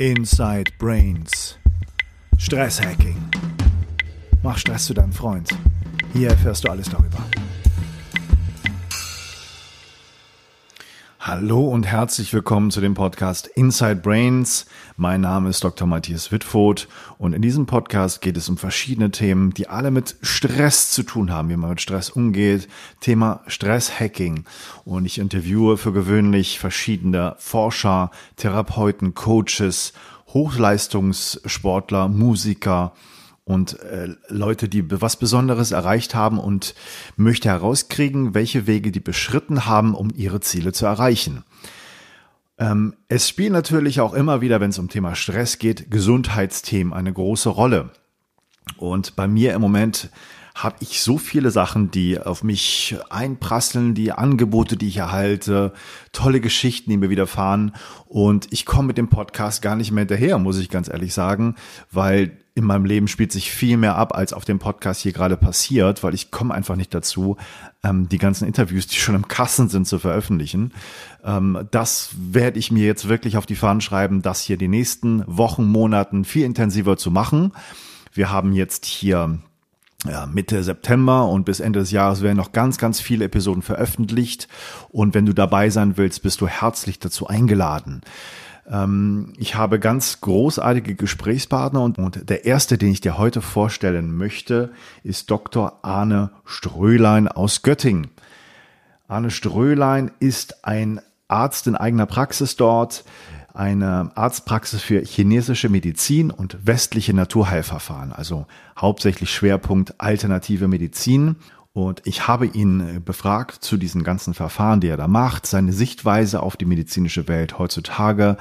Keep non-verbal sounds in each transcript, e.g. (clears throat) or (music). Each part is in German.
Inside Brains. Stresshacking. Mach Stress zu deinem Freund. Hier erfährst du alles darüber. Hallo und herzlich willkommen zu dem Podcast Inside Brains. Mein Name ist Dr. Matthias Wittfoth und in diesem Podcast geht es um verschiedene Themen, die alle mit Stress zu tun haben, wie man mit Stress umgeht. Thema Stresshacking. Und ich interviewe für gewöhnlich verschiedene Forscher, Therapeuten, Coaches, Hochleistungssportler, Musiker, und äh, Leute, die was Besonderes erreicht haben und möchte herauskriegen, welche Wege die beschritten haben, um ihre Ziele zu erreichen. Ähm, es spielen natürlich auch immer wieder, wenn es um Thema Stress geht, Gesundheitsthemen eine große Rolle. Und bei mir im Moment habe ich so viele Sachen, die auf mich einprasseln, die Angebote, die ich erhalte, tolle Geschichten, die mir widerfahren. Und ich komme mit dem Podcast gar nicht mehr hinterher, muss ich ganz ehrlich sagen, weil in meinem Leben spielt sich viel mehr ab, als auf dem Podcast hier gerade passiert, weil ich komme einfach nicht dazu, ähm, die ganzen Interviews, die schon im Kassen sind, zu veröffentlichen. Ähm, das werde ich mir jetzt wirklich auf die Fahnen schreiben, das hier die nächsten Wochen, Monaten viel intensiver zu machen. Wir haben jetzt hier ja, Mitte September und bis Ende des Jahres werden noch ganz, ganz viele Episoden veröffentlicht. Und wenn du dabei sein willst, bist du herzlich dazu eingeladen. Ähm, ich habe ganz großartige Gesprächspartner und, und der erste, den ich dir heute vorstellen möchte, ist Dr. Arne Strölein aus Göttingen. Arne Strölein ist ein Arzt in eigener Praxis dort, eine Arztpraxis für chinesische Medizin und westliche Naturheilverfahren, also hauptsächlich Schwerpunkt alternative Medizin. Und ich habe ihn äh, befragt zu diesen ganzen Verfahren, die er da macht, seine Sichtweise auf die medizinische Welt heutzutage,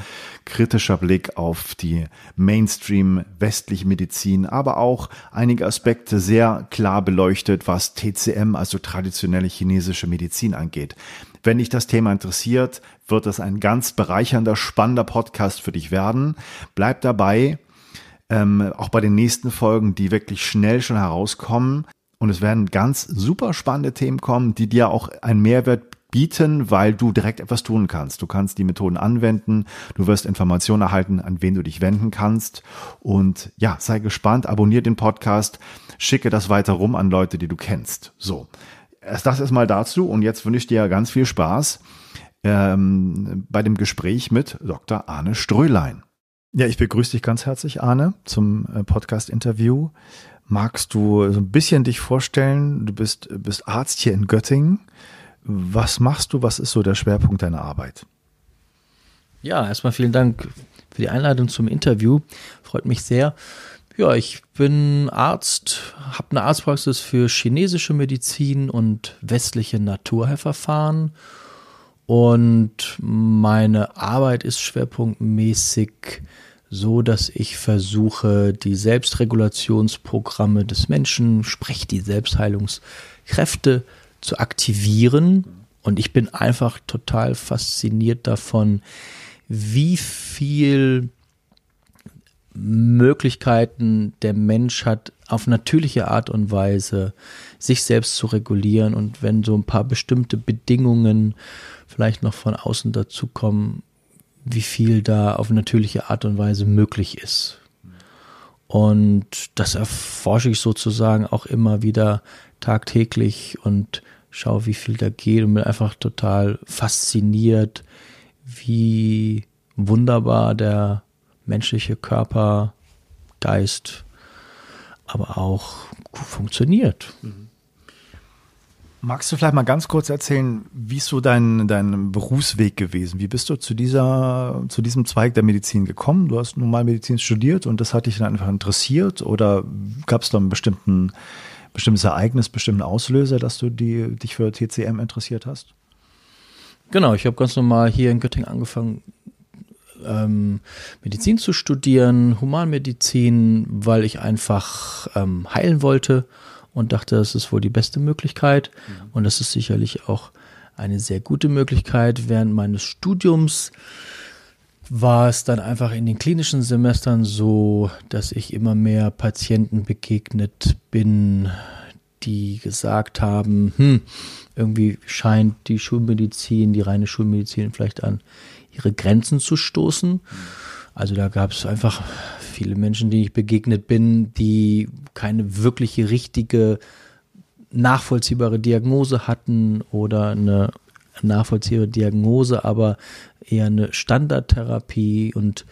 kritischer Blick auf die Mainstream westliche Medizin, aber auch einige Aspekte sehr klar beleuchtet, was TCM, also traditionelle chinesische Medizin angeht. Wenn dich das Thema interessiert, wird es ein ganz bereichernder, spannender Podcast für dich werden. Bleib dabei. Ähm, auch bei den nächsten Folgen, die wirklich schnell schon herauskommen. Und es werden ganz super spannende Themen kommen, die dir auch einen Mehrwert bieten, weil du direkt etwas tun kannst. Du kannst die Methoden anwenden, du wirst Informationen erhalten, an wen du dich wenden kannst. Und ja, sei gespannt, abonniere den Podcast, schicke das weiter rum an Leute, die du kennst. So, das erstmal dazu und jetzt wünsche ich dir ganz viel Spaß ähm, bei dem Gespräch mit Dr. Arne Strölein. Ja, ich begrüße dich ganz herzlich, Arne, zum äh, Podcast-Interview. Magst du so ein bisschen dich vorstellen? Du bist, bist Arzt hier in Göttingen. Was machst du? Was ist so der Schwerpunkt deiner Arbeit? Ja, erstmal vielen Dank für die Einladung zum Interview. Freut mich sehr. Ja, ich bin Arzt, habe eine Arztpraxis für chinesische Medizin und westliche Naturheilverfahren. Und meine Arbeit ist schwerpunktmäßig so dass ich versuche, die Selbstregulationsprogramme des Menschen, sprich die Selbstheilungskräfte zu aktivieren. Und ich bin einfach total fasziniert davon, wie viel Möglichkeiten der Mensch hat, auf natürliche Art und Weise sich selbst zu regulieren. Und wenn so ein paar bestimmte Bedingungen vielleicht noch von außen dazu kommen, wie viel da auf natürliche Art und Weise möglich ist. Und das erforsche ich sozusagen auch immer wieder tagtäglich und schaue, wie viel da geht und bin einfach total fasziniert, wie wunderbar der menschliche Körper, Geist, aber auch funktioniert. Mhm. Magst du vielleicht mal ganz kurz erzählen, wie ist so dein, dein Berufsweg gewesen? Wie bist du zu dieser, zu diesem Zweig der Medizin gekommen? Du hast normal Medizin studiert und das hat dich dann einfach interessiert oder gab es da ein bestimmten, bestimmtes Ereignis, bestimmten Auslöser, dass du die, dich für TCM interessiert hast? Genau, ich habe ganz normal hier in Göttingen angefangen, ähm, Medizin zu studieren, Humanmedizin, weil ich einfach ähm, heilen wollte und dachte, das ist wohl die beste Möglichkeit. Mhm. Und das ist sicherlich auch eine sehr gute Möglichkeit. Während meines Studiums war es dann einfach in den klinischen Semestern so, dass ich immer mehr Patienten begegnet bin, die gesagt haben, hm, irgendwie scheint die Schulmedizin, die reine Schulmedizin vielleicht an ihre Grenzen zu stoßen. Mhm Also da gab es einfach viele Menschen, denen ich begegnet bin, die keine wirkliche richtige nachvollziehbare Diagnose hatten oder eine nachvollziehbare Diagnose, aber eher eine Standardtherapie. Und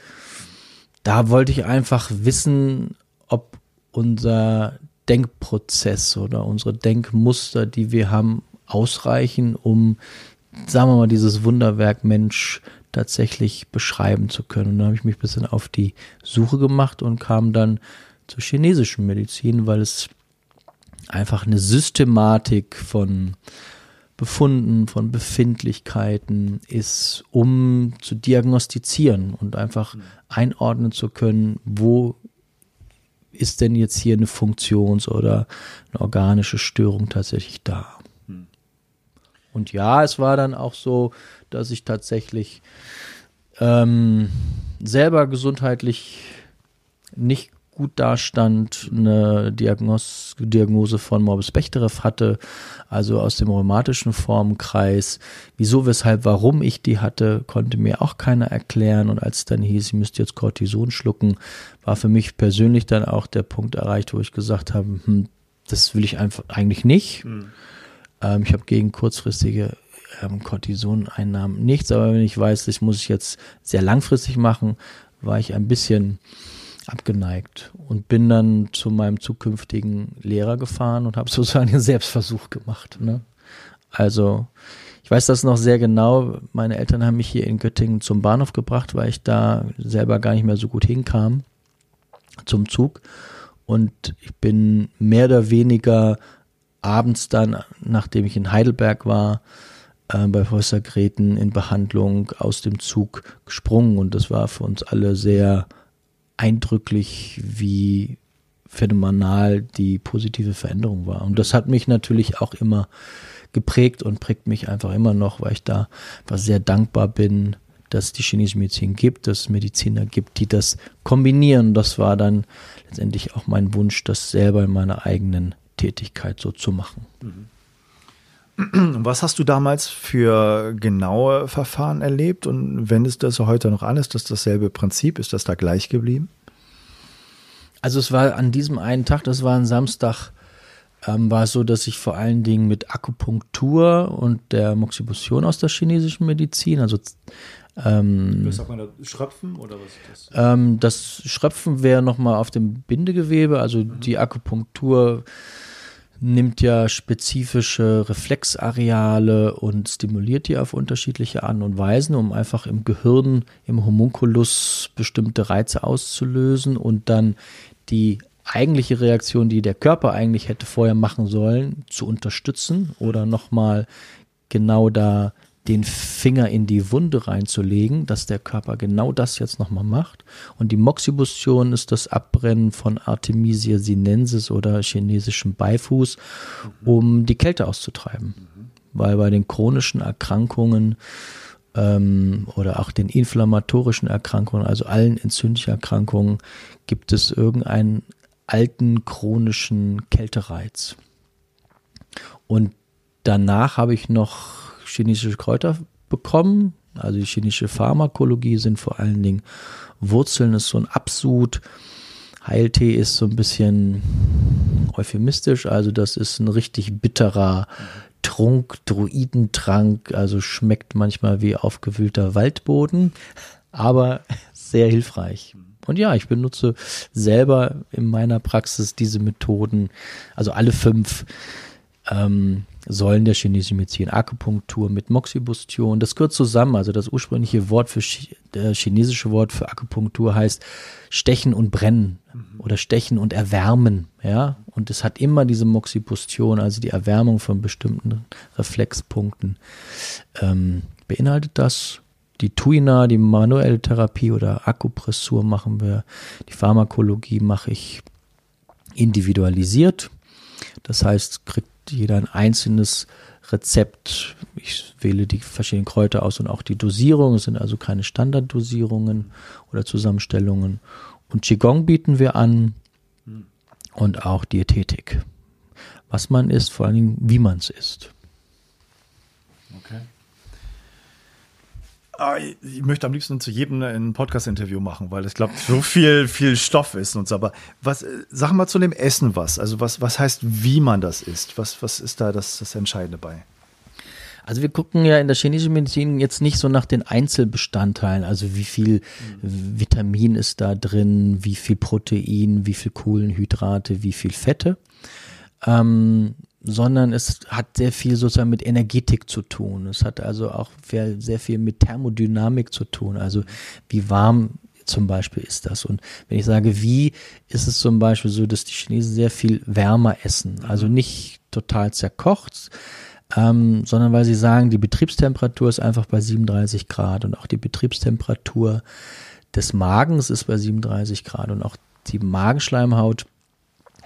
da wollte ich einfach wissen, ob unser Denkprozess oder unsere Denkmuster, die wir haben, ausreichen, um, sagen wir mal, dieses Wunderwerk Mensch tatsächlich beschreiben zu können. Und da habe ich mich ein bisschen auf die Suche gemacht und kam dann zur chinesischen Medizin, weil es einfach eine Systematik von Befunden, von Befindlichkeiten ist, um zu diagnostizieren und einfach mhm. einordnen zu können, wo ist denn jetzt hier eine Funktions- oder eine organische Störung tatsächlich da. Und ja, es war dann auch so, dass ich tatsächlich ähm, selber gesundheitlich nicht gut dastand, eine Diagnos Diagnose von Morbus Bechterew hatte, also aus dem rheumatischen Formenkreis. Wieso, weshalb, warum ich die hatte, konnte mir auch keiner erklären. Und als es dann hieß, ich müsste jetzt Cortison schlucken, war für mich persönlich dann auch der Punkt erreicht, wo ich gesagt habe, hm, das will ich einfach eigentlich nicht. Mhm. Ähm, ich habe gegen kurzfristige ähm, Cortisoneinnahmen nichts, aber wenn ich weiß, das muss ich jetzt sehr langfristig machen, war ich ein bisschen abgeneigt und bin dann zu meinem zukünftigen Lehrer gefahren und habe (laughs) sozusagen einen Selbstversuch gemacht. Ne? Also ich weiß das noch sehr genau. Meine Eltern haben mich hier in Göttingen zum Bahnhof gebracht, weil ich da selber gar nicht mehr so gut hinkam zum Zug. Und ich bin mehr oder weniger abends dann, nachdem ich in Heidelberg war, äh, bei Professor Greten in Behandlung aus dem Zug gesprungen. Und das war für uns alle sehr eindrücklich, wie phänomenal die positive Veränderung war. Und das hat mich natürlich auch immer geprägt und prägt mich einfach immer noch, weil ich da einfach sehr dankbar bin, dass es die chinesische Medizin gibt, dass es Mediziner gibt, die das kombinieren. Das war dann letztendlich auch mein Wunsch, das selber in meiner eigenen Tätigkeit so zu machen. (clears throat) Was hast du damals für genaue Verfahren erlebt und wendest du das heute noch an? Ist das dasselbe Prinzip? Ist das da gleich geblieben? Also es war an diesem einen Tag, das war ein Samstag, ähm, war es so, dass ich vor allen Dingen mit Akupunktur und der Moxibustion aus der chinesischen Medizin, also ähm, was sagt man da? Schröpfen oder was ist das? Ähm, das Schröpfen wäre nochmal auf dem Bindegewebe, also mhm. die Akupunktur nimmt ja spezifische Reflexareale und stimuliert die auf unterschiedliche Arten und Weisen, um einfach im Gehirn, im Homunculus bestimmte Reize auszulösen und dann die eigentliche Reaktion, die der Körper eigentlich hätte vorher machen sollen, zu unterstützen oder nochmal genau da den Finger in die Wunde reinzulegen, dass der Körper genau das jetzt nochmal macht. Und die Moxibustion ist das Abbrennen von Artemisia sinensis oder chinesischem Beifuß, um die Kälte auszutreiben. Weil bei den chronischen Erkrankungen ähm, oder auch den inflammatorischen Erkrankungen, also allen entzündlichen Erkrankungen, gibt es irgendeinen alten chronischen Kältereiz. Und danach habe ich noch chinesische Kräuter bekommen. Also die chinesische Pharmakologie sind vor allen Dingen Wurzeln ist so ein Absud. Heiltee ist so ein bisschen euphemistisch, also das ist ein richtig bitterer Trunk, Druidentrank, also schmeckt manchmal wie aufgewühlter Waldboden, aber sehr hilfreich. Und ja, ich benutze selber in meiner Praxis diese Methoden, also alle fünf ähm, Säulen der chinesischen Medizin, Akupunktur mit Moxibustion. Das gehört zusammen. Also das ursprüngliche Wort für der chinesische Wort für Akupunktur heißt stechen und brennen mhm. oder stechen und erwärmen. Ja, und es hat immer diese Moxibustion, also die Erwärmung von bestimmten Reflexpunkten. Ähm, beinhaltet das die Tuina, die manuelle Therapie oder Akupressur machen wir. Die Pharmakologie mache ich individualisiert. Das heißt, kriegt jeder ein einzelnes Rezept. Ich wähle die verschiedenen Kräuter aus und auch die Dosierung. Es sind also keine Standarddosierungen oder Zusammenstellungen. Und Qigong bieten wir an und auch Diätetik. Was man isst, vor allen Dingen, wie man es isst. Okay. Ah, ich möchte am liebsten zu jedem ein Podcast-Interview machen, weil es, glaube so viel, viel Stoff ist und so. Aber was, sag mal zu dem Essen was. Also was, was heißt, wie man das isst? Was, was ist da das, das Entscheidende bei? Also wir gucken ja in der chinesischen Medizin jetzt nicht so nach den Einzelbestandteilen, also wie viel. Vitamin ist da drin, wie viel Protein, wie viel Kohlenhydrate, wie viel Fette, ähm, sondern es hat sehr viel sozusagen mit Energetik zu tun. Es hat also auch sehr viel mit Thermodynamik zu tun, also wie warm zum Beispiel ist das. Und wenn ich sage, wie, ist es zum Beispiel so, dass die Chinesen sehr viel wärmer essen, also nicht total zerkocht, ähm, sondern weil sie sagen, die Betriebstemperatur ist einfach bei 37 Grad und auch die Betriebstemperatur des Magens ist bei 37 Grad und auch die Magenschleimhaut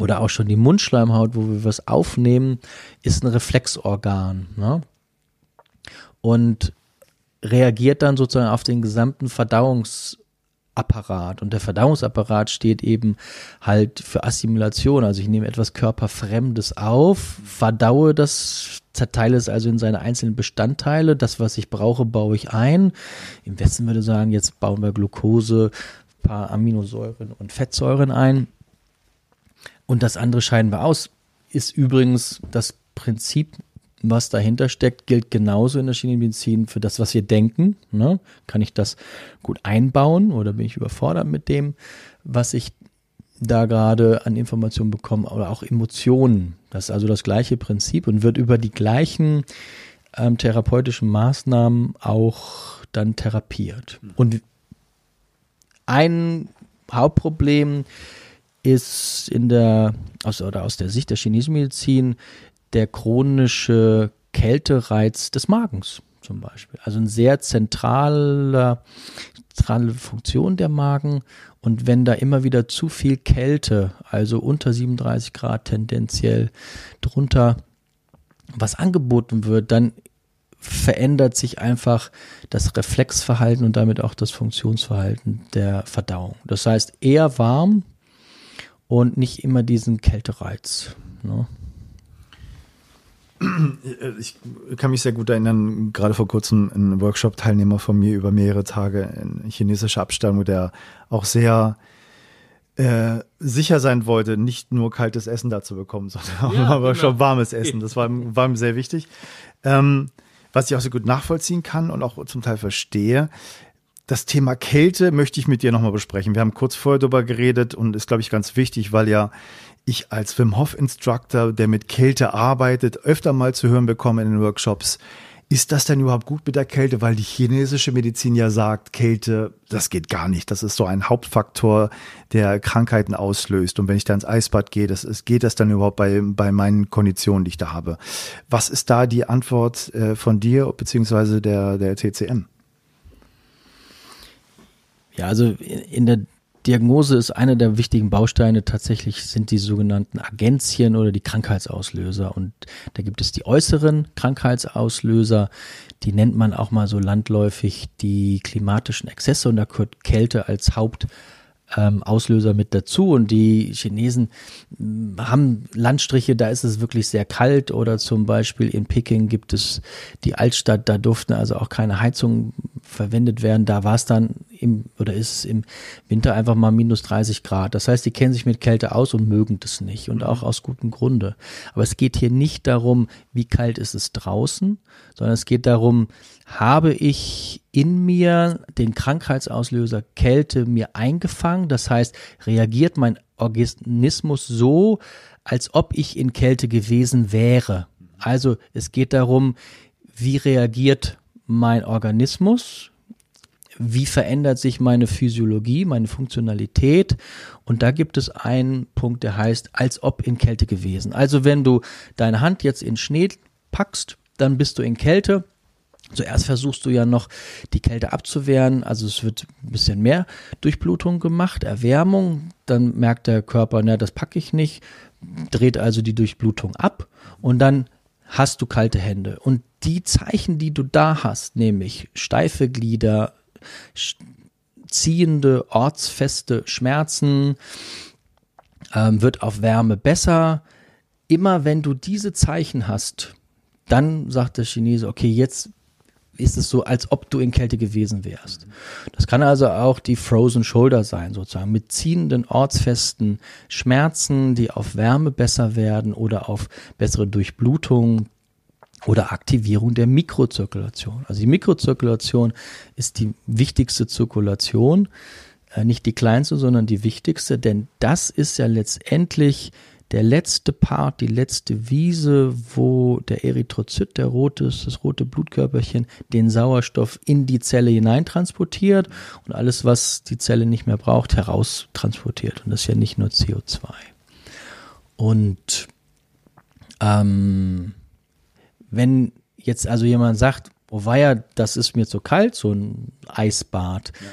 oder auch schon die Mundschleimhaut, wo wir was aufnehmen, ist ein Reflexorgan. Ne? Und reagiert dann sozusagen auf den gesamten Verdauungs- Apparat. Und der Verdauungsapparat steht eben halt für Assimilation. Also ich nehme etwas Körperfremdes auf, verdaue das, zerteile es also in seine einzelnen Bestandteile. Das, was ich brauche, baue ich ein. Im Westen würde ich sagen, jetzt bauen wir Glucose, paar Aminosäuren und Fettsäuren ein. Und das andere scheiden wir aus. Ist übrigens das Prinzip was dahinter steckt, gilt genauso in der Chemiemedizin für das, was wir denken. Ne? Kann ich das gut einbauen oder bin ich überfordert mit dem, was ich da gerade an Informationen bekomme oder auch Emotionen. Das ist also das gleiche Prinzip und wird über die gleichen ähm, therapeutischen Maßnahmen auch dann therapiert. Hm. Und ein Hauptproblem ist in der aus, oder aus der Sicht der chinesischen Medizin der chronische Kältereiz des Magens zum Beispiel. Also eine sehr zentrale, zentrale Funktion der Magen. Und wenn da immer wieder zu viel Kälte, also unter 37 Grad tendenziell drunter, was angeboten wird, dann verändert sich einfach das Reflexverhalten und damit auch das Funktionsverhalten der Verdauung. Das heißt eher warm und nicht immer diesen Kältereiz. Ne? ich kann mich sehr gut erinnern, gerade vor kurzem ein Workshop-Teilnehmer von mir über mehrere Tage in chinesischer Abstammung, der auch sehr äh, sicher sein wollte, nicht nur kaltes Essen da zu bekommen, (laughs) sondern ja, aber genau. schon warmes Essen. Das war, (laughs) war ihm sehr wichtig. Ähm, was ich auch so gut nachvollziehen kann und auch zum Teil verstehe, das Thema Kälte möchte ich mit dir nochmal besprechen. Wir haben kurz vorher darüber geredet und ist, glaube ich, ganz wichtig, weil ja ich als Wim Hof Instructor, der mit Kälte arbeitet, öfter mal zu hören bekomme in den Workshops, ist das denn überhaupt gut mit der Kälte? Weil die chinesische Medizin ja sagt, Kälte, das geht gar nicht. Das ist so ein Hauptfaktor, der Krankheiten auslöst. Und wenn ich da ins Eisbad gehe, das ist, geht das dann überhaupt bei, bei meinen Konditionen, die ich da habe? Was ist da die Antwort äh, von dir beziehungsweise der, der TCM? Ja, also in der Diagnose ist einer der wichtigen Bausteine tatsächlich sind die sogenannten Agenzien oder die Krankheitsauslöser. Und da gibt es die äußeren Krankheitsauslöser, die nennt man auch mal so landläufig die klimatischen Exzesse und da gehört Kälte als Haupt ähm, Auslöser mit dazu. Und die Chinesen hm, haben Landstriche, da ist es wirklich sehr kalt. Oder zum Beispiel in Peking gibt es die Altstadt, da durften also auch keine Heizungen verwendet werden. Da war es dann im, oder ist es im Winter einfach mal minus 30 Grad. Das heißt, die kennen sich mit Kälte aus und mögen das nicht. Und auch aus gutem Grunde. Aber es geht hier nicht darum, wie kalt ist es draußen, sondern es geht darum, habe ich in mir den Krankheitsauslöser Kälte mir eingefangen. Das heißt, reagiert mein Organismus so, als ob ich in Kälte gewesen wäre. Also es geht darum, wie reagiert mein Organismus, wie verändert sich meine Physiologie, meine Funktionalität. Und da gibt es einen Punkt, der heißt, als ob in Kälte gewesen. Also wenn du deine Hand jetzt in Schnee packst, dann bist du in Kälte Zuerst versuchst du ja noch die Kälte abzuwehren, also es wird ein bisschen mehr Durchblutung gemacht, Erwärmung, dann merkt der Körper, na, das packe ich nicht, dreht also die Durchblutung ab und dann hast du kalte Hände. Und die Zeichen, die du da hast, nämlich steife Glieder, ziehende, ortsfeste Schmerzen, ähm, wird auf Wärme besser. Immer wenn du diese Zeichen hast, dann sagt der Chinese, okay, jetzt ist es so, als ob du in Kälte gewesen wärst. Das kann also auch die Frozen Shoulder sein, sozusagen, mit ziehenden, ortsfesten Schmerzen, die auf Wärme besser werden oder auf bessere Durchblutung, oder Aktivierung der Mikrozirkulation. Also die Mikrozirkulation ist die wichtigste Zirkulation, äh, nicht die kleinste, sondern die wichtigste, denn das ist ja letztendlich der letzte Part, die letzte Wiese, wo der Erythrozyt, der rote, das rote Blutkörperchen, den Sauerstoff in die Zelle hineintransportiert und alles, was die Zelle nicht mehr braucht, heraustransportiert. Und das ist ja nicht nur CO2. Und ähm, wenn jetzt also jemand sagt, oh weia, das ist mir zu kalt, so ein Eisbad. Ja.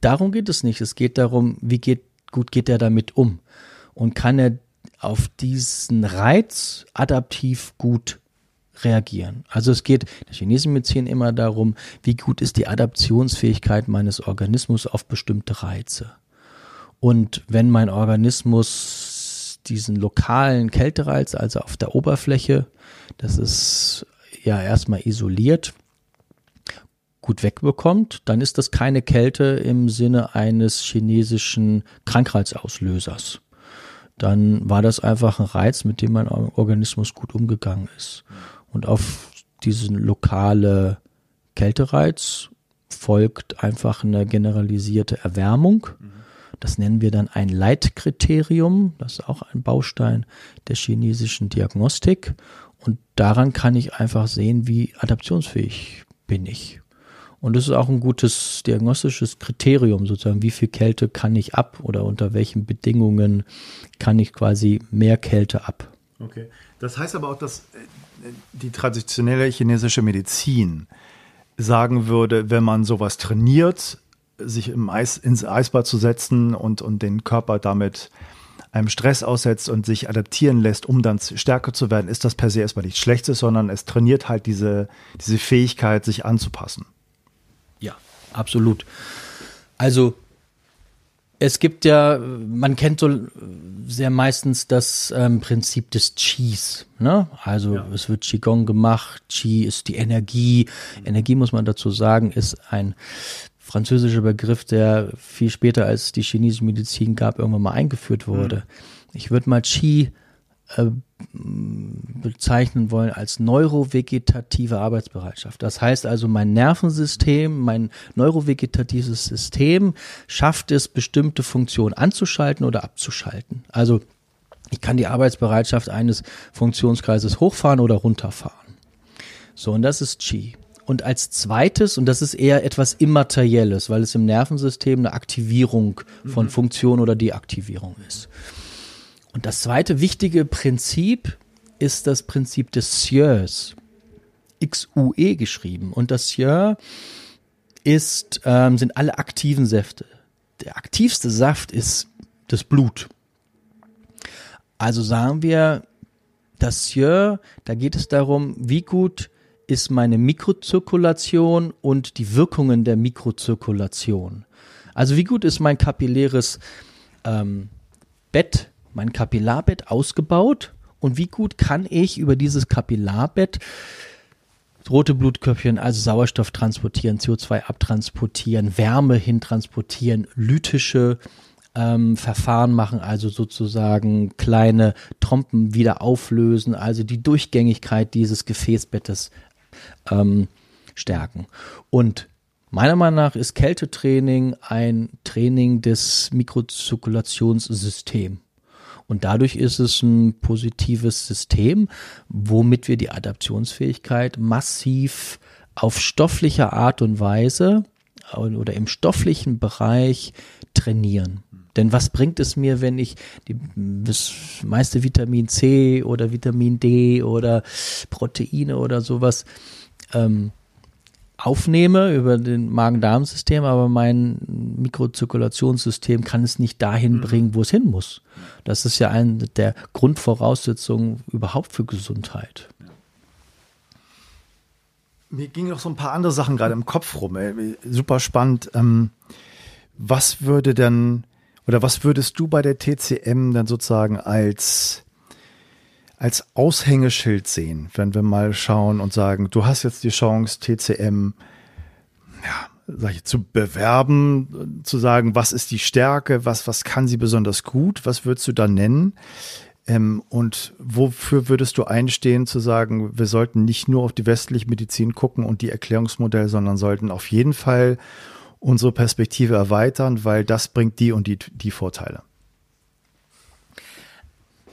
Darum geht es nicht. Es geht darum, wie geht, gut geht er damit um? Und kann er auf diesen Reiz adaptiv gut reagieren. Also es geht der chinesischen Medizin immer darum, wie gut ist die Adaptionsfähigkeit meines Organismus auf bestimmte Reize. Und wenn mein Organismus diesen lokalen Kältereiz, also auf der Oberfläche, das ist ja erstmal isoliert, gut wegbekommt, dann ist das keine Kälte im Sinne eines chinesischen Krankheitsauslösers. Dann war das einfach ein Reiz, mit dem mein Organismus gut umgegangen ist. Und auf diesen lokale Kältereiz folgt einfach eine generalisierte Erwärmung. Das nennen wir dann ein Leitkriterium. Das ist auch ein Baustein der chinesischen Diagnostik. Und daran kann ich einfach sehen, wie adaptionsfähig bin ich. Und das ist auch ein gutes diagnostisches Kriterium, sozusagen, wie viel Kälte kann ich ab oder unter welchen Bedingungen kann ich quasi mehr Kälte ab. Okay. Das heißt aber auch, dass äh, die traditionelle chinesische Medizin sagen würde, wenn man sowas trainiert, sich im Eis, ins Eisbad zu setzen und, und den Körper damit einem Stress aussetzt und sich adaptieren lässt, um dann stärker zu werden, ist das per se erstmal nichts Schlechtes, sondern es trainiert halt diese, diese Fähigkeit, sich anzupassen. Ja, absolut. Also es gibt ja, man kennt so sehr meistens das ähm, Prinzip des Qis. Ne? Also ja. es wird Qigong gemacht, Qi ist die Energie. Energie, muss man dazu sagen, ist ein französischer Begriff, der viel später als die chinesische Medizin gab, irgendwann mal eingeführt wurde. Mhm. Ich würde mal Qi äh, bezeichnen wollen als neurovegetative Arbeitsbereitschaft. Das heißt also, mein Nervensystem, mein neurovegetatives System schafft es, bestimmte Funktionen anzuschalten oder abzuschalten. Also ich kann die Arbeitsbereitschaft eines Funktionskreises hochfahren oder runterfahren. So, und das ist Qi. Und als zweites, und das ist eher etwas Immaterielles, weil es im Nervensystem eine Aktivierung von mhm. Funktion oder Deaktivierung ist. Und das zweite wichtige Prinzip ist das Prinzip des Sieurs. X-U-E geschrieben. Und das Sieur ist, ähm, sind alle aktiven Säfte. Der aktivste Saft ist das Blut. Also sagen wir, das Sieur, da geht es darum, wie gut ist meine Mikrozirkulation und die Wirkungen der Mikrozirkulation. Also wie gut ist mein kapilläres ähm, Bett, mein Kapillarbett ausgebaut und wie gut kann ich über dieses Kapillarbett rote Blutkörpchen, also Sauerstoff transportieren, CO2 abtransportieren, Wärme hintransportieren, lytische ähm, Verfahren machen, also sozusagen kleine Trompen wieder auflösen, also die Durchgängigkeit dieses Gefäßbettes ähm, stärken. Und meiner Meinung nach ist Kältetraining ein Training des Mikrozirkulationssystems. Und dadurch ist es ein positives System, womit wir die Adaptionsfähigkeit massiv auf stofflicher Art und Weise oder im stofflichen Bereich trainieren. Denn was bringt es mir, wenn ich die, das meiste Vitamin C oder Vitamin D oder Proteine oder sowas ähm, aufnehme über den Magen-Darm-System, aber mein Mikrozirkulationssystem kann es nicht dahin mhm. bringen, wo es hin muss. Das ist ja eine der Grundvoraussetzungen überhaupt für Gesundheit. Mir gingen noch so ein paar andere Sachen gerade im Kopf rum. Ey. Super spannend. Ähm, was würde denn oder was würdest du bei der TCM dann sozusagen als als Aushängeschild sehen, wenn wir mal schauen und sagen, du hast jetzt die Chance, TCM ja, sag ich, zu bewerben, zu sagen, was ist die Stärke, was, was kann sie besonders gut, was würdest du da nennen? Ähm, und wofür würdest du einstehen, zu sagen, wir sollten nicht nur auf die westliche Medizin gucken und die Erklärungsmodelle, sondern sollten auf jeden Fall unsere Perspektive erweitern, weil das bringt die und die, die Vorteile.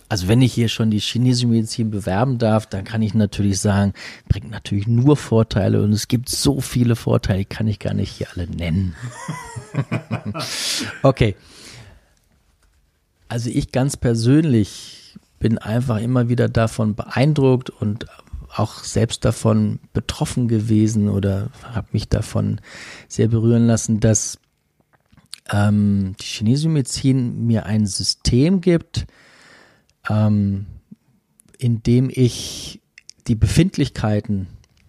Also wenn ich hier schon die chinesische Medizin bewerben darf, dann kann ich natürlich sagen, bringt natürlich nur Vorteile und es gibt so viele Vorteile, die kann ich gar nicht hier alle nennen. (laughs) okay. Also ich ganz persönlich bin einfach immer wieder davon beeindruckt und auch selbst davon betroffen gewesen oder habe mich davon sehr berühren lassen, dass ähm, die chinesische Medizin mir ein System gibt, ähm, in dem ich die Befindlichkeiten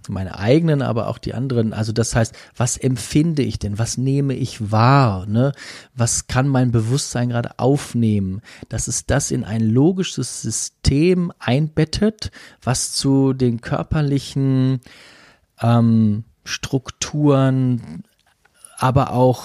meine eigenen, aber auch die anderen. Also das heißt, was empfinde ich denn? Was nehme ich wahr? Ne? Was kann mein Bewusstsein gerade aufnehmen? Dass es das in ein logisches System einbettet, was zu den körperlichen ähm, Strukturen, aber auch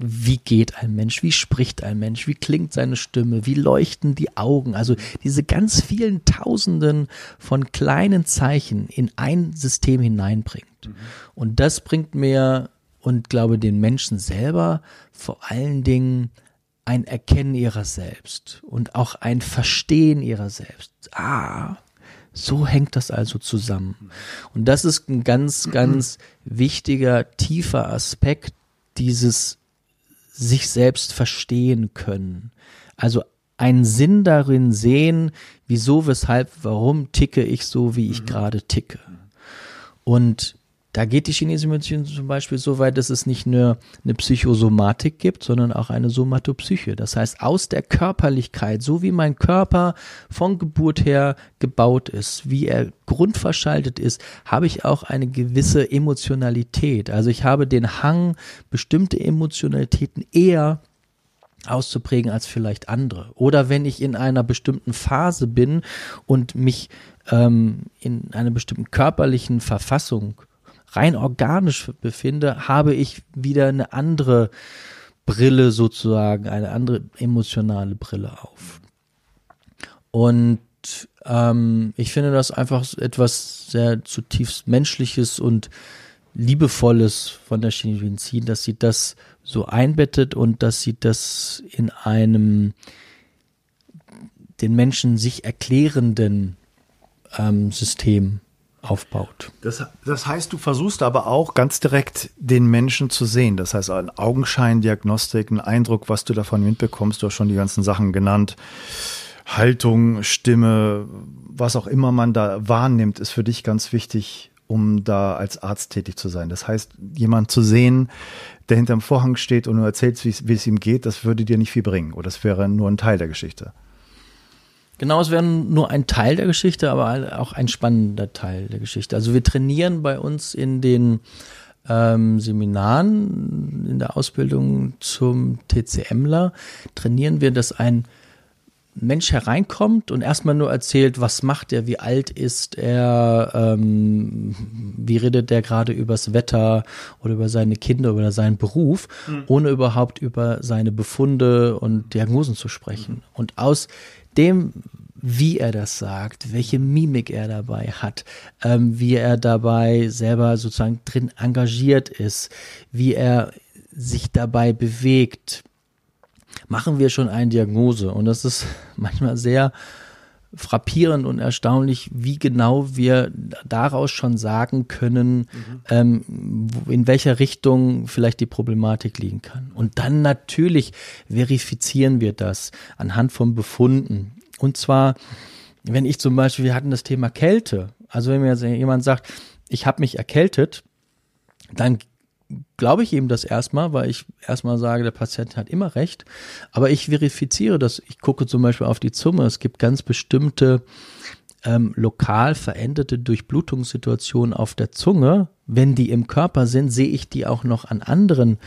wie geht ein Mensch, wie spricht ein Mensch, wie klingt seine Stimme, wie leuchten die Augen. Also diese ganz vielen Tausenden von kleinen Zeichen in ein System hineinbringt. Mhm. Und das bringt mir und glaube den Menschen selber vor allen Dingen ein Erkennen ihrer selbst und auch ein Verstehen ihrer selbst. Ah, so hängt das also zusammen. Und das ist ein ganz, ganz (clears throat) wichtiger, tiefer Aspekt dieses sich selbst verstehen können. Also einen Sinn darin sehen, wieso, weshalb, warum ticke ich so, wie ich mhm. gerade ticke. Und da geht die chinesische Medizin zum Beispiel so weit, dass es nicht nur eine Psychosomatik gibt, sondern auch eine Somatopsyche. Das heißt, aus der Körperlichkeit, so wie mein Körper von Geburt her gebaut ist, wie er grundverschaltet ist, habe ich auch eine gewisse Emotionalität. Also ich habe den Hang, bestimmte Emotionalitäten eher auszuprägen als vielleicht andere. Oder wenn ich in einer bestimmten Phase bin und mich ähm, in einer bestimmten körperlichen Verfassung rein organisch befinde, habe ich wieder eine andere Brille sozusagen, eine andere emotionale Brille auf. Und ähm, ich finde das einfach etwas sehr zutiefst Menschliches und Liebevolles von der Medizin, dass sie das so einbettet und dass sie das in einem den Menschen sich erklärenden ähm, System aufbaut. Das, das heißt, du versuchst aber auch ganz direkt den Menschen zu sehen. Das heißt, ein Augenscheindiagnostik, ein Eindruck, was du davon mitbekommst. Du hast schon die ganzen Sachen genannt. Haltung, Stimme, was auch immer man da wahrnimmt, ist für dich ganz wichtig, um da als Arzt tätig zu sein. Das heißt, jemand zu sehen, der hinterm Vorhang steht und du erzählst, wie es ihm geht, das würde dir nicht viel bringen. Oder das wäre nur ein Teil der Geschichte. Genau, es wäre nur ein Teil der Geschichte, aber auch ein spannender Teil der Geschichte. Also wir trainieren bei uns in den ähm, Seminaren in der Ausbildung zum TCMler, trainieren wir, dass ein Mensch hereinkommt und erstmal nur erzählt, was macht er, wie alt ist er, ähm, wie redet er gerade übers Wetter oder über seine Kinder oder seinen Beruf, mhm. ohne überhaupt über seine Befunde und Diagnosen zu sprechen. Mhm. Und aus dem, wie er das sagt, welche Mimik er dabei hat, ähm, wie er dabei selber sozusagen drin engagiert ist, wie er sich dabei bewegt, machen wir schon eine Diagnose. Und das ist (laughs) manchmal sehr frappierend und erstaunlich, wie genau wir daraus schon sagen können, mhm. ähm, in welcher Richtung vielleicht die Problematik liegen kann. Und dann natürlich verifizieren wir das anhand von Befunden. Und zwar, wenn ich zum Beispiel, wir hatten das Thema Kälte. Also wenn mir jetzt jemand sagt, ich habe mich erkältet, dann glaube ich ihm das erstmal, weil ich erstmal sage, der Patient hat immer recht. Aber ich verifiziere das. Ich gucke zum Beispiel auf die Zunge. Es gibt ganz bestimmte ähm, lokal veränderte Durchblutungssituationen auf der Zunge, wenn die im Körper sind, sehe ich die auch noch an anderen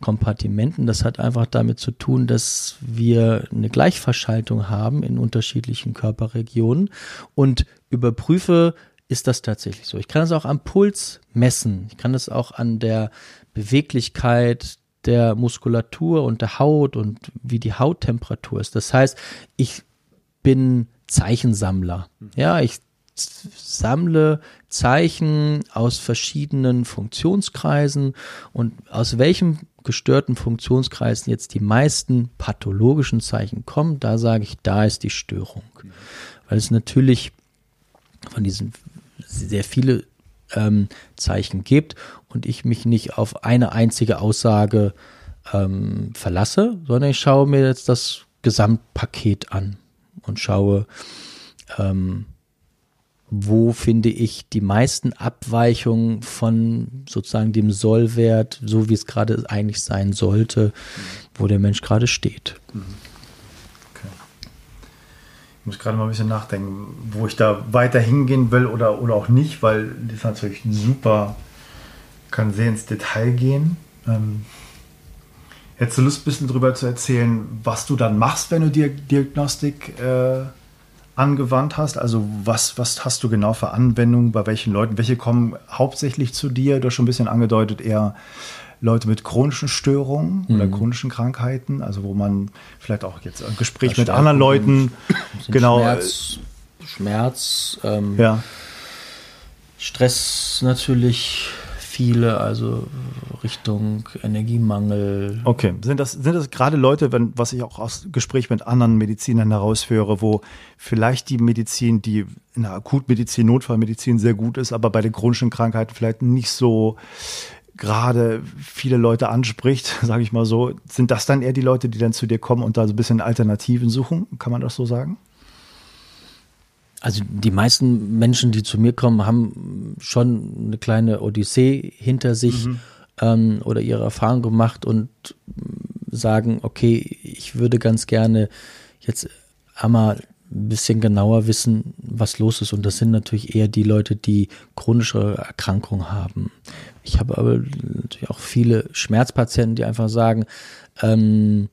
Kompartimenten. Das hat einfach damit zu tun, dass wir eine Gleichverschaltung haben in unterschiedlichen Körperregionen und überprüfe, ist das tatsächlich so. Ich kann es auch am Puls messen. Ich kann es auch an der Beweglichkeit der Muskulatur und der Haut und wie die Hauttemperatur ist. Das heißt, ich bin Zeichensammler. Ja, ich sammle Zeichen aus verschiedenen Funktionskreisen und aus welchem gestörten Funktionskreisen jetzt die meisten pathologischen Zeichen kommen, da sage ich, da ist die Störung. Weil es natürlich von diesen sehr viele ähm, Zeichen gibt und ich mich nicht auf eine einzige Aussage ähm, verlasse, sondern ich schaue mir jetzt das Gesamtpaket an und schaue, ähm, wo finde ich die meisten Abweichungen von sozusagen dem Sollwert, so wie es gerade eigentlich sein sollte, wo der Mensch gerade steht. Okay. Muss gerade mal ein bisschen nachdenken, wo ich da weiter hingehen will oder, oder auch nicht, weil das natürlich super, kann sehr ins Detail gehen. Ähm, hättest du Lust, ein bisschen darüber zu erzählen, was du dann machst, wenn du dir Diagnostik äh, angewandt hast? Also was, was hast du genau für Anwendungen, bei welchen Leuten? Welche kommen hauptsächlich zu dir? Du hast schon ein bisschen angedeutet, eher Leute mit chronischen Störungen mhm. oder chronischen Krankheiten, also wo man vielleicht auch jetzt ein Gespräch mit anderen Leuten, (clears throat) genau. Schmerz, Schmerz ähm, ja. Stress natürlich, viele, also Richtung Energiemangel. Okay, sind das, sind das gerade Leute, wenn, was ich auch aus Gespräch mit anderen Medizinern heraushöre, wo vielleicht die Medizin, die in der Akutmedizin, Notfallmedizin sehr gut ist, aber bei den chronischen Krankheiten vielleicht nicht so gerade viele Leute anspricht, (laughs) sage ich mal so, sind das dann eher die Leute, die dann zu dir kommen und da so ein bisschen Alternativen suchen? Kann man das so sagen? Also die meisten Menschen, die zu mir kommen, haben schon eine kleine Odyssee hinter sich mhm. ähm, oder ihre Erfahrung gemacht und sagen, okay, ich würde ganz gerne jetzt einmal ein bisschen genauer wissen, was los ist. Und das sind natürlich eher die Leute, die chronische Erkrankungen haben. Ich habe aber natürlich auch viele Schmerzpatienten, die einfach sagen, ähm,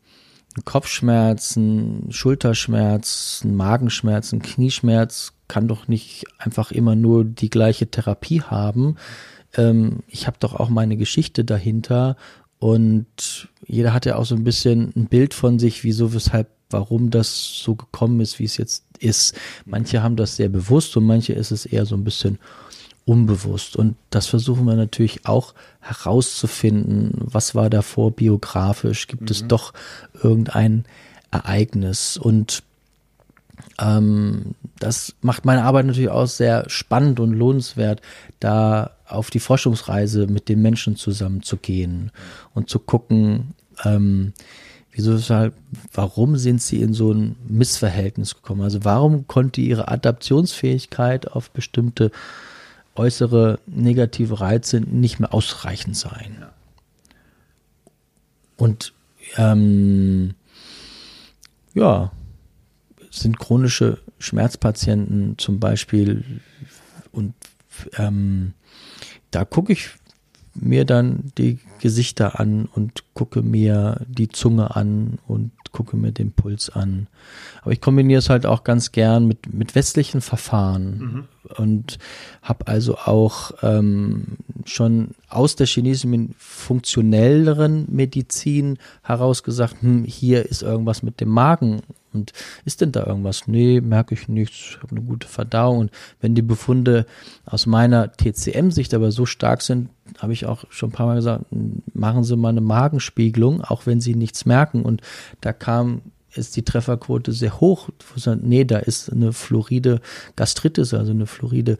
Kopfschmerzen, Schulterschmerzen, Magenschmerzen, Knieschmerz kann doch nicht einfach immer nur die gleiche Therapie haben. Ähm, ich habe doch auch meine Geschichte dahinter und jeder hat ja auch so ein bisschen ein Bild von sich, wieso, weshalb, warum das so gekommen ist, wie es jetzt ist. Manche haben das sehr bewusst und manche ist es eher so ein bisschen unbewusst. Und das versuchen wir natürlich auch herauszufinden. Was war davor biografisch? Gibt mhm. es doch irgendein Ereignis? Und ähm, das macht meine Arbeit natürlich auch sehr spannend und lohnenswert, da auf die Forschungsreise mit den Menschen zusammenzugehen und zu gucken, ähm, wieso warum sind sie in so ein Missverhältnis gekommen? Also warum konnte ihre Adaptionsfähigkeit auf bestimmte äußere negative Reize nicht mehr ausreichend sein. Und ähm, ja, sind chronische Schmerzpatienten zum Beispiel und ähm, da gucke ich mir dann die Gesichter an und gucke mir die Zunge an und gucke mir den Puls an. Aber ich kombiniere es halt auch ganz gern mit, mit westlichen Verfahren mhm. und habe also auch ähm, schon aus der chinesischen funktionelleren Medizin herausgesagt, hm, hier ist irgendwas mit dem Magen und ist denn da irgendwas? Nee, merke ich nichts, ich habe eine gute Verdauung. Und wenn die Befunde aus meiner TCM-Sicht aber so stark sind, habe ich auch schon ein paar Mal gesagt, machen Sie mal eine Magenspiegelung, auch wenn Sie nichts merken. Und da kam ist die Trefferquote sehr hoch. Nee, da ist eine fluoride Gastritis, also eine fluoride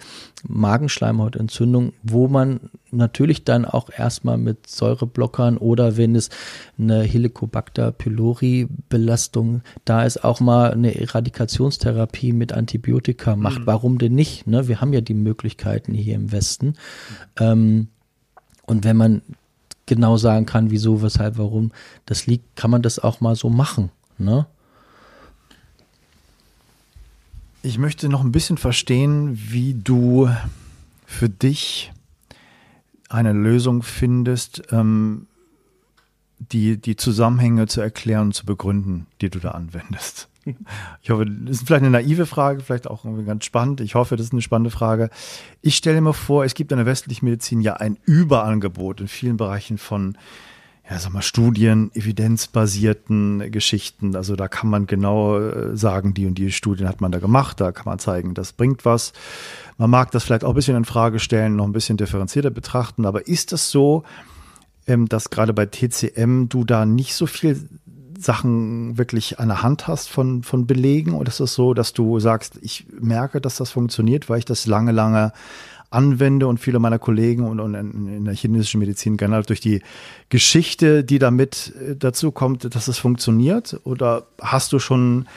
Magenschleimhautentzündung, wo man natürlich dann auch erstmal mit Säureblockern oder wenn es eine Helicobacter pylori Belastung da ist, auch mal eine Eradikationstherapie mit Antibiotika macht. Mhm. Warum denn nicht? Ne? Wir haben ja die Möglichkeiten hier im Westen. Ähm, und wenn man genau sagen kann, wieso, weshalb, warum das liegt, kann man das auch mal so machen. Ne? Ich möchte noch ein bisschen verstehen, wie du für dich eine Lösung findest, ähm, die, die Zusammenhänge zu erklären und zu begründen, die du da anwendest. (laughs) Ich hoffe, das ist vielleicht eine naive Frage, vielleicht auch ganz spannend. Ich hoffe, das ist eine spannende Frage. Ich stelle mir vor, es gibt in der westlichen Medizin ja ein Überangebot in vielen Bereichen von ja, sag mal, Studien, evidenzbasierten Geschichten. Also da kann man genau äh, sagen, die und die Studien hat man da gemacht, da kann man zeigen, das bringt was. Man mag das vielleicht auch ein bisschen in Frage stellen, noch ein bisschen differenzierter betrachten, aber ist das so, ähm, dass gerade bei TCM du da nicht so viel Sachen wirklich an der Hand hast von, von Belegen? Oder ist es so, dass du sagst, ich merke, dass das funktioniert, weil ich das lange, lange anwende und viele meiner Kollegen und, und in, der chinesischen Medizin generell durch die Geschichte, die damit äh, dazu kommt, dass es funktioniert? Oder hast du schon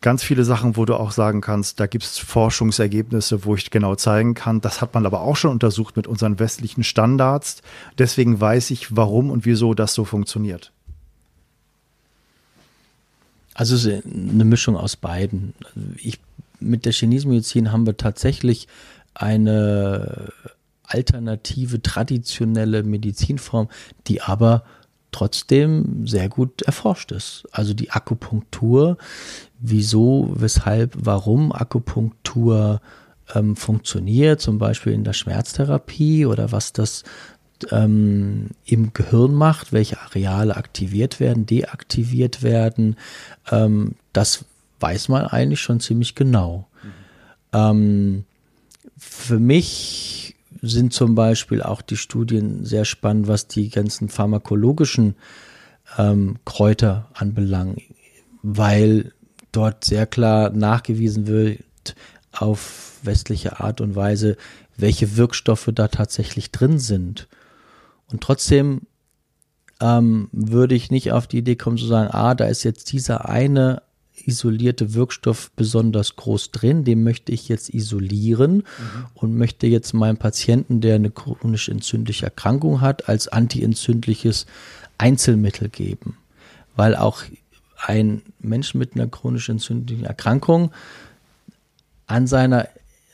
ganz viele Sachen, wo du auch sagen kannst, da gibt es Forschungsergebnisse, wo ich genau zeigen kann. Das hat man aber auch schon untersucht mit unseren westlichen Standards. Deswegen weiß ich, warum und wieso das so funktioniert. Also eine Mischung aus beiden. Ich, mit der chinesischen Medizin haben wir tatsächlich eine alternative, traditionelle Medizinform, die aber trotzdem sehr gut erforscht ist. Also die Akupunktur, wieso, weshalb, warum Akupunktur ähm, funktioniert, zum Beispiel in der Schmerztherapie oder was das ähm, im Gehirn macht, welche Areale aktiviert werden, deaktiviert werden, ähm, das weiß man eigentlich schon ziemlich genau. Mhm. Für mich sind zum Beispiel auch die Studien sehr spannend, was die ganzen pharmakologischen ähm, Kräuter anbelangt, weil dort sehr klar nachgewiesen wird auf westliche Art und Weise, welche Wirkstoffe da tatsächlich drin sind. Und trotzdem ähm, würde ich nicht auf die Idee kommen zu sagen, ah, da ist jetzt dieser eine isolierte Wirkstoff besonders groß drin, den möchte ich jetzt isolieren mhm. und möchte jetzt meinem Patienten, der eine chronisch entzündliche Erkrankung hat, als antientzündliches Einzelmittel geben. Weil auch ein Mensch mit einer chronisch entzündlichen Erkrankung an seiner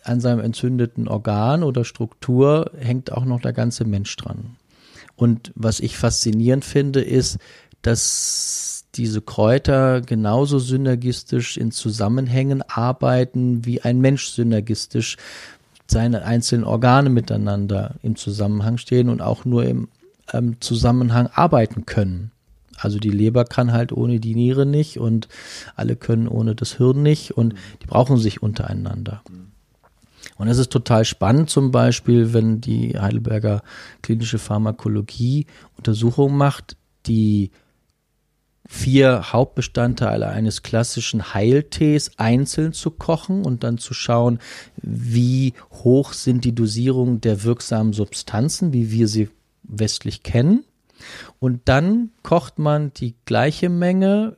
an seinem entzündeten Organ oder Struktur hängt auch noch der ganze Mensch dran. Und was ich faszinierend finde, ist, dass diese Kräuter genauso synergistisch in Zusammenhängen arbeiten, wie ein Mensch synergistisch seine einzelnen Organe miteinander im Zusammenhang stehen und auch nur im ähm, Zusammenhang arbeiten können. Also die Leber kann halt ohne die Niere nicht und alle können ohne das Hirn nicht und die brauchen sich untereinander. Und es ist total spannend zum Beispiel, wenn die Heidelberger klinische Pharmakologie Untersuchungen macht, die vier Hauptbestandteile eines klassischen Heiltees einzeln zu kochen und dann zu schauen, wie hoch sind die Dosierungen der wirksamen Substanzen, wie wir sie westlich kennen. Und dann kocht man die gleiche Menge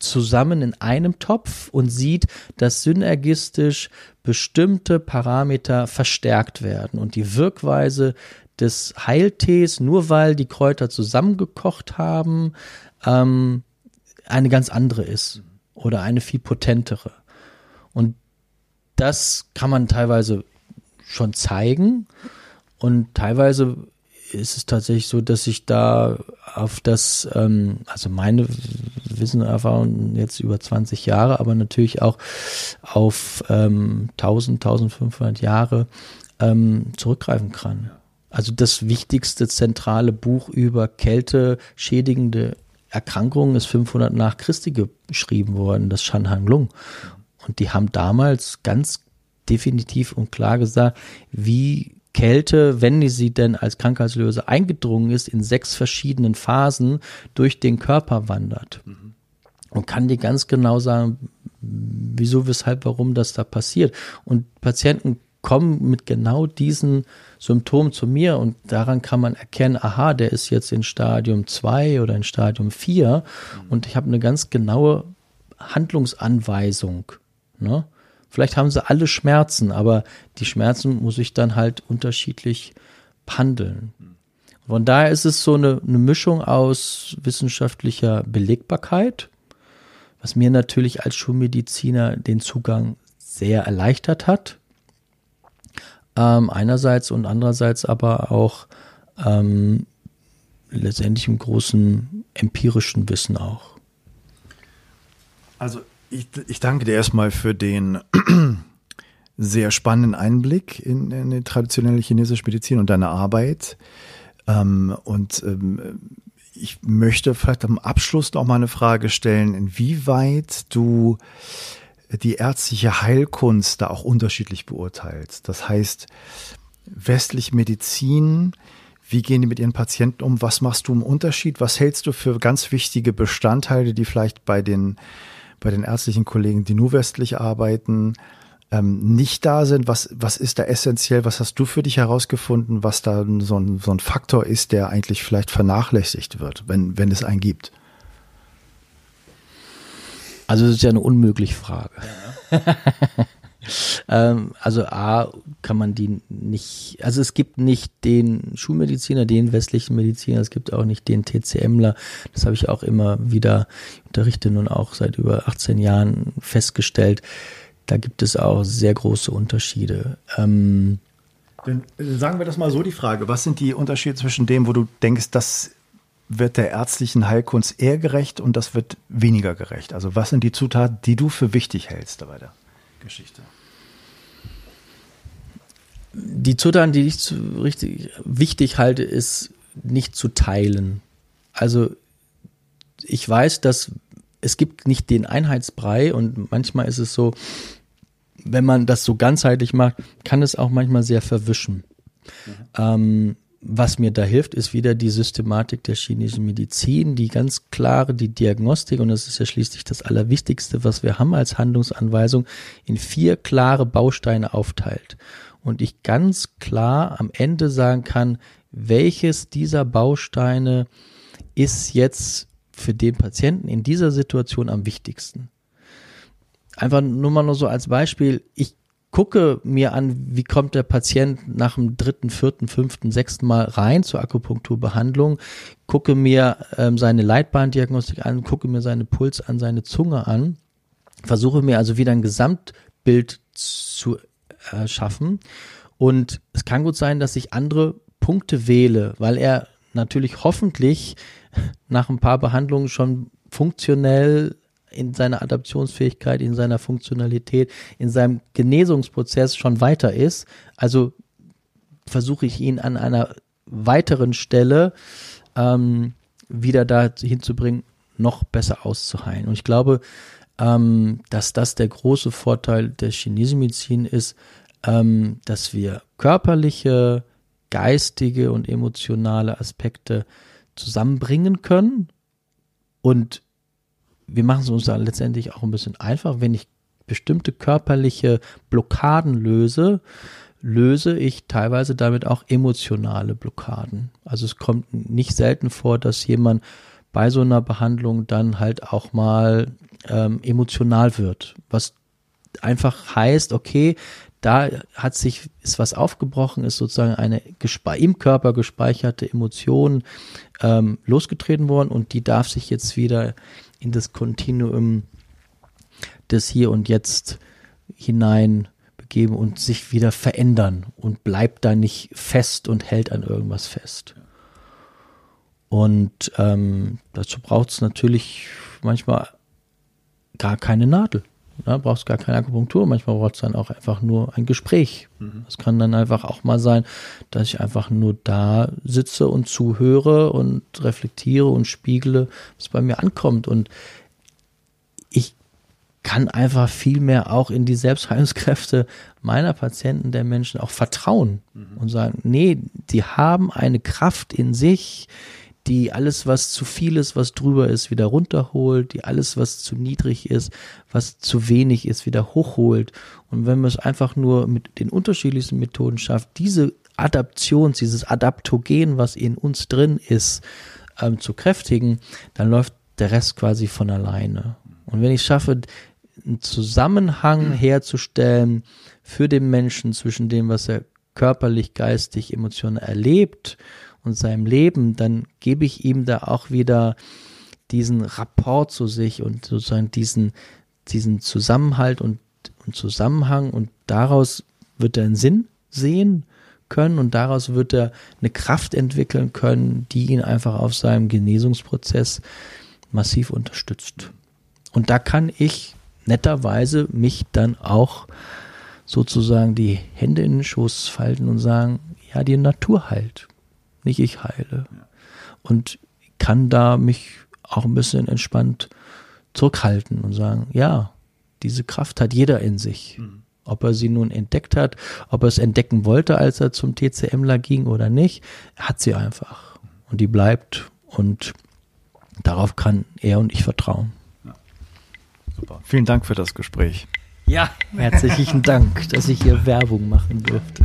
zusammen in einem Topf und sieht, dass synergistisch bestimmte Parameter verstärkt werden und die Wirkweise des Heiltees, nur weil die Kräuter zusammengekocht haben, ähm, eine ganz andere ist oder eine viel potentere. Und das kann man teilweise schon zeigen und teilweise ist es tatsächlich so, dass ich da auf das, ähm, also meine Wissen Erfahrung jetzt über 20 Jahre, aber natürlich auch auf ähm, 1000, 1500 Jahre ähm, zurückgreifen kann. Also das wichtigste zentrale Buch über kälteschädigende Erkrankungen ist 500 nach Christi geschrieben worden, das Shan Hang Lung. Und die haben damals ganz definitiv und klar gesagt, wie Kälte, wenn sie denn als Krankheitslöse eingedrungen ist, in sechs verschiedenen Phasen durch den Körper wandert. Und kann dir ganz genau sagen, wieso, weshalb, warum das da passiert. Und Patienten kommen mit genau diesen Symptomen zu mir und daran kann man erkennen, aha, der ist jetzt in Stadium 2 oder in Stadium 4 mhm. und ich habe eine ganz genaue Handlungsanweisung. Ne? Vielleicht haben sie alle Schmerzen, aber die Schmerzen muss ich dann halt unterschiedlich handeln. Von daher ist es so eine, eine Mischung aus wissenschaftlicher Belegbarkeit, was mir natürlich als Schulmediziner den Zugang sehr erleichtert hat. Ähm, einerseits und andererseits aber auch ähm, letztendlich im großen empirischen Wissen auch. Also ich, ich danke dir erstmal für den (clears throat) sehr spannenden Einblick in, in die traditionelle chinesische Medizin und deine Arbeit. Ähm, und ähm, ich möchte vielleicht am Abschluss noch mal eine Frage stellen, inwieweit du die ärztliche Heilkunst da auch unterschiedlich beurteilst. Das heißt, westliche Medizin, wie gehen die mit ihren Patienten um? Was machst du im Unterschied? Was hältst du für ganz wichtige Bestandteile, die vielleicht bei den, bei den ärztlichen Kollegen, die nur westlich arbeiten, ähm, nicht da sind? Was, was ist da essentiell? Was hast du für dich herausgefunden, was da so ein, so ein Faktor ist, der eigentlich vielleicht vernachlässigt wird, wenn, wenn es einen gibt? Also das ist ja eine unmögliche Frage. Ja. ähm, also A kann man die nicht, also es gibt nicht den Schulmediziner, den westlichen Mediziner, es gibt auch nicht den TCMler. Das habe ich auch immer wieder unterrichte nun auch seit über 18 Jahren festgestellt da gibt es auch sehr große Unterschiede. Ähm, Dann äh, sagen wir das mal so die Frage, was sind die Unterschiede zwischen dem, wo du denkst, das wird der ärztlichen Heilkunst eher gerecht und das wird weniger gerecht? Also was sind die Zutaten, die du für wichtig hältst bei der Geschichte? Die Zutaten, die ich zu richtig wichtig halte, ist nicht zu teilen. Also ich weiß, dass es gibt nicht den Einheitsbrei und manchmal ist es so, wenn man das so ganzheitlich macht, kann es auch manchmal sehr verwischen. Mhm. Ähm, was mir da hilft, ist wieder die Systematik der chinesischen Medizin, die ganz klare, die Diagnostik, und das ist ja schließlich das Allerwichtigste, was wir haben als Handlungsanweisung, in vier klare Bausteine aufteilt. Und ich ganz klar am Ende sagen kann, welches dieser Bausteine ist jetzt für den Patienten in dieser Situation am wichtigsten. Einfach nur mal nur so als Beispiel, ich gucke mir an, wie kommt der Patient nach dem dritten, vierten, fünften, sechsten Mal rein zur Akupunkturbehandlung, gucke mir ähm, seine Leitbahndiagnostik an, gucke mir seine Puls an, seine Zunge an, versuche mir also wieder ein Gesamtbild zu erschaffen. Und es kann gut sein, dass ich andere Punkte wähle, weil er natürlich hoffentlich nach ein paar Behandlungen schon funktionell in seiner Adaptionsfähigkeit, in seiner Funktionalität, in seinem Genesungsprozess schon weiter ist. Also versuche ich ihn an einer weiteren Stelle ähm, wieder da hinzubringen, noch besser auszuheilen. Und ich glaube, ähm, dass das der große Vorteil der chinesischen Medizin ist, ähm, dass wir körperliche, geistige und emotionale Aspekte zusammenbringen können. Und wir machen es uns da letztendlich auch ein bisschen einfach. Wenn ich bestimmte körperliche Blockaden löse, löse ich teilweise damit auch emotionale Blockaden. Also es kommt nicht selten vor, dass jemand bei so einer Behandlung dann halt auch mal ähm, emotional wird, was einfach heißt, okay, da hat sich, ist was aufgebrochen, ist sozusagen eine im Körper gespeicherte Emotion ähm, losgetreten worden und die darf sich jetzt wieder in das Kontinuum des Hier und Jetzt hinein begeben und sich wieder verändern und bleibt da nicht fest und hält an irgendwas fest. Und ähm, dazu braucht es natürlich manchmal gar keine Nadel. Ja, brauchst gar keine Akupunktur, manchmal braucht es dann auch einfach nur ein Gespräch. Mhm. Es kann dann einfach auch mal sein, dass ich einfach nur da sitze und zuhöre und reflektiere und spiegle, was bei mir ankommt. Und ich kann einfach viel mehr auch in die Selbstheilungskräfte meiner Patienten, der Menschen auch vertrauen mhm. und sagen, nee, die haben eine Kraft in sich, die alles, was zu viel ist, was drüber ist, wieder runterholt, die alles, was zu niedrig ist, was zu wenig ist, wieder hochholt. Und wenn man es einfach nur mit den unterschiedlichsten Methoden schafft, diese Adaption, dieses Adaptogen, was in uns drin ist, ähm, zu kräftigen, dann läuft der Rest quasi von alleine. Und wenn ich schaffe, einen Zusammenhang herzustellen für den Menschen zwischen dem, was er körperlich, geistig, emotional erlebt und seinem Leben, dann gebe ich ihm da auch wieder diesen Rapport zu sich und sozusagen diesen, diesen Zusammenhalt und, einen Zusammenhang und daraus wird er einen Sinn sehen können und daraus wird er eine Kraft entwickeln können, die ihn einfach auf seinem Genesungsprozess massiv unterstützt. Und da kann ich netterweise mich dann auch sozusagen die Hände in den Schoß falten und sagen, ja, die Natur heilt, nicht ich heile. Und kann da mich auch ein bisschen entspannt zurückhalten und sagen, ja, diese Kraft hat jeder in sich. Mhm. Ob er sie nun entdeckt hat, ob er es entdecken wollte, als er zum TCMler ging oder nicht, hat sie einfach. Und die bleibt und darauf kann er und ich vertrauen. Ja. Super. Vielen Dank für das Gespräch. Ja, herzlichen Dank, dass ich hier (laughs) Werbung machen durfte.